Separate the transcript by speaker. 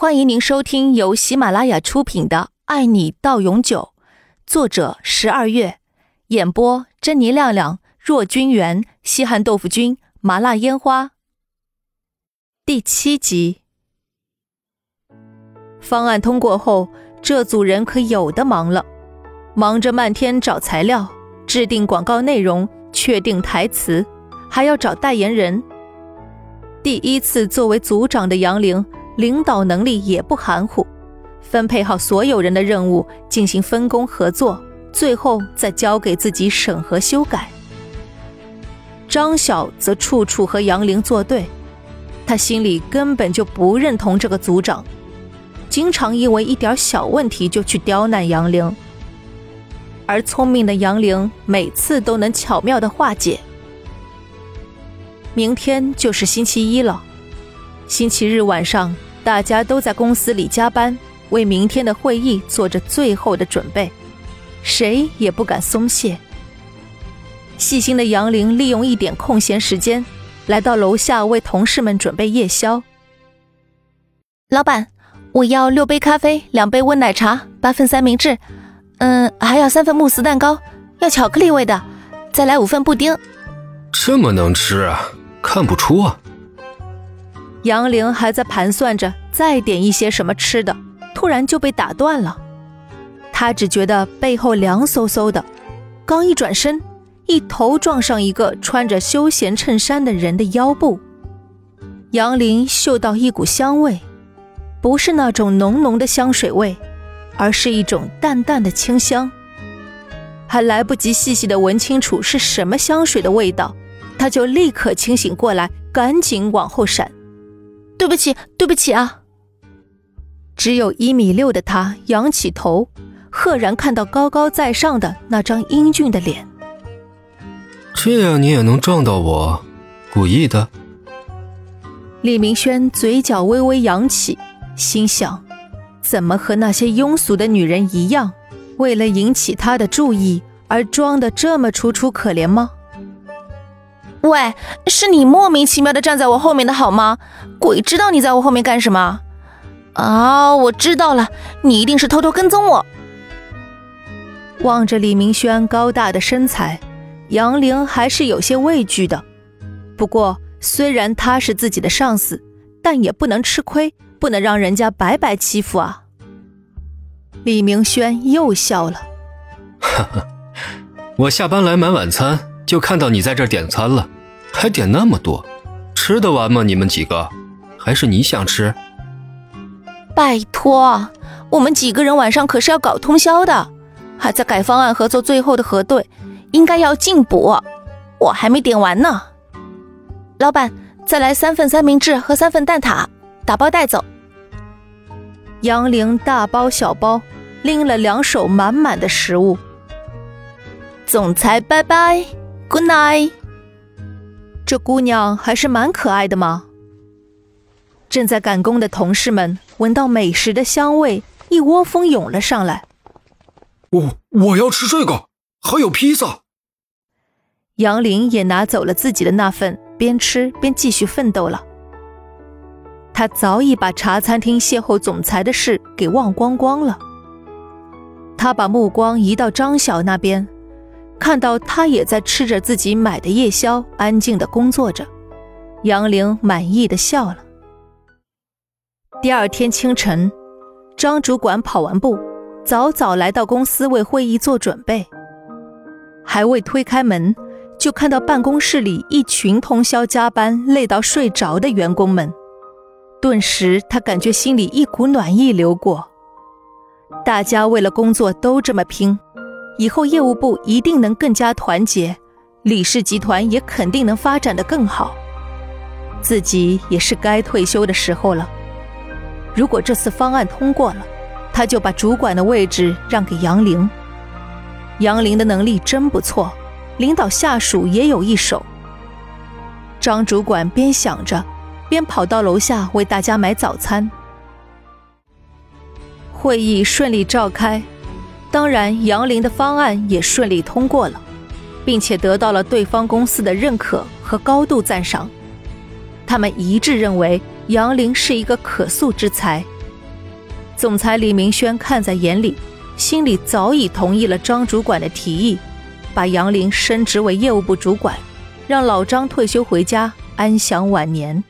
Speaker 1: 欢迎您收听由喜马拉雅出品的《爱你到永久》，作者十二月，演播珍妮亮亮、若君元、西汉豆腐君、麻辣烟花。第七集，方案通过后，这组人可有的忙了，忙着漫天找材料、制定广告内容、确定台词，还要找代言人。第一次作为组长的杨玲。领导能力也不含糊，分配好所有人的任务，进行分工合作，最后再交给自己审核修改。张晓则处处和杨玲作对，他心里根本就不认同这个组长，经常因为一点小问题就去刁难杨玲，而聪明的杨玲每次都能巧妙的化解。明天就是星期一了。星期日晚上，大家都在公司里加班，为明天的会议做着最后的准备，谁也不敢松懈。细心的杨玲利用一点空闲时间，来到楼下为同事们准备夜宵。老板，我要六杯咖啡，两杯温奶茶，八份三明治，嗯，还要三份慕斯蛋糕，要巧克力味的，再来五份布丁。
Speaker 2: 这么能吃啊？看不出啊。
Speaker 1: 杨玲还在盘算着再点一些什么吃的，突然就被打断了。她只觉得背后凉飕飕的，刚一转身，一头撞上一个穿着休闲衬衫的人的腰部。杨玲嗅到一股香味，不是那种浓浓的香水味，而是一种淡淡的清香。还来不及细细的闻清楚是什么香水的味道，她就立刻清醒过来，赶紧往后闪。对不起，对不起啊！只有一米六的他仰起头，赫然看到高高在上的那张英俊的脸。
Speaker 2: 这样你也能撞到我？故意的？
Speaker 1: 李明轩嘴角微微扬起，心想：怎么和那些庸俗的女人一样，为了引起他的注意而装的这么楚楚可怜吗？喂，是你莫名其妙的站在我后面的好吗？鬼知道你在我后面干什么？啊，我知道了，你一定是偷偷跟踪我。望着李明轩高大的身材，杨玲还是有些畏惧的。不过，虽然他是自己的上司，但也不能吃亏，不能让人家白白欺负啊。李明轩又笑了，
Speaker 2: 哈哈，我下班来买晚餐。就看到你在这点餐了，还点那么多，吃得完吗？你们几个，还是你想吃？
Speaker 1: 拜托，我们几个人晚上可是要搞通宵的，还在改方案和做最后的核对，应该要进补。我还没点完呢。老板，再来三份三明治和三份蛋挞，打包带走。杨玲大包小包拎了两手满满的食物。总裁，拜拜。Good night。这姑娘还是蛮可爱的嘛。正在赶工的同事们闻到美食的香味，一窝蜂涌了上来。
Speaker 3: 我我要吃这个，还有披萨。
Speaker 1: 杨林也拿走了自己的那份，边吃边继续奋斗了。他早已把茶餐厅邂逅总裁的事给忘光光了。他把目光移到张晓那边。看到他也在吃着自己买的夜宵，安静的工作着，杨玲满意的笑了。第二天清晨，张主管跑完步，早早来到公司为会议做准备。还未推开门，就看到办公室里一群通宵加班累到睡着的员工们，顿时他感觉心里一股暖意流过。大家为了工作都这么拼。以后业务部一定能更加团结，李氏集团也肯定能发展的更好。自己也是该退休的时候了。如果这次方案通过了，他就把主管的位置让给杨玲。杨玲的能力真不错，领导下属也有一手。张主管边想着，边跑到楼下为大家买早餐。会议顺利召开。当然，杨林的方案也顺利通过了，并且得到了对方公司的认可和高度赞赏。他们一致认为杨林是一个可塑之才，总裁李明轩看在眼里，心里早已同意了张主管的提议，把杨林升职为业务部主管，让老张退休回家安享晚年。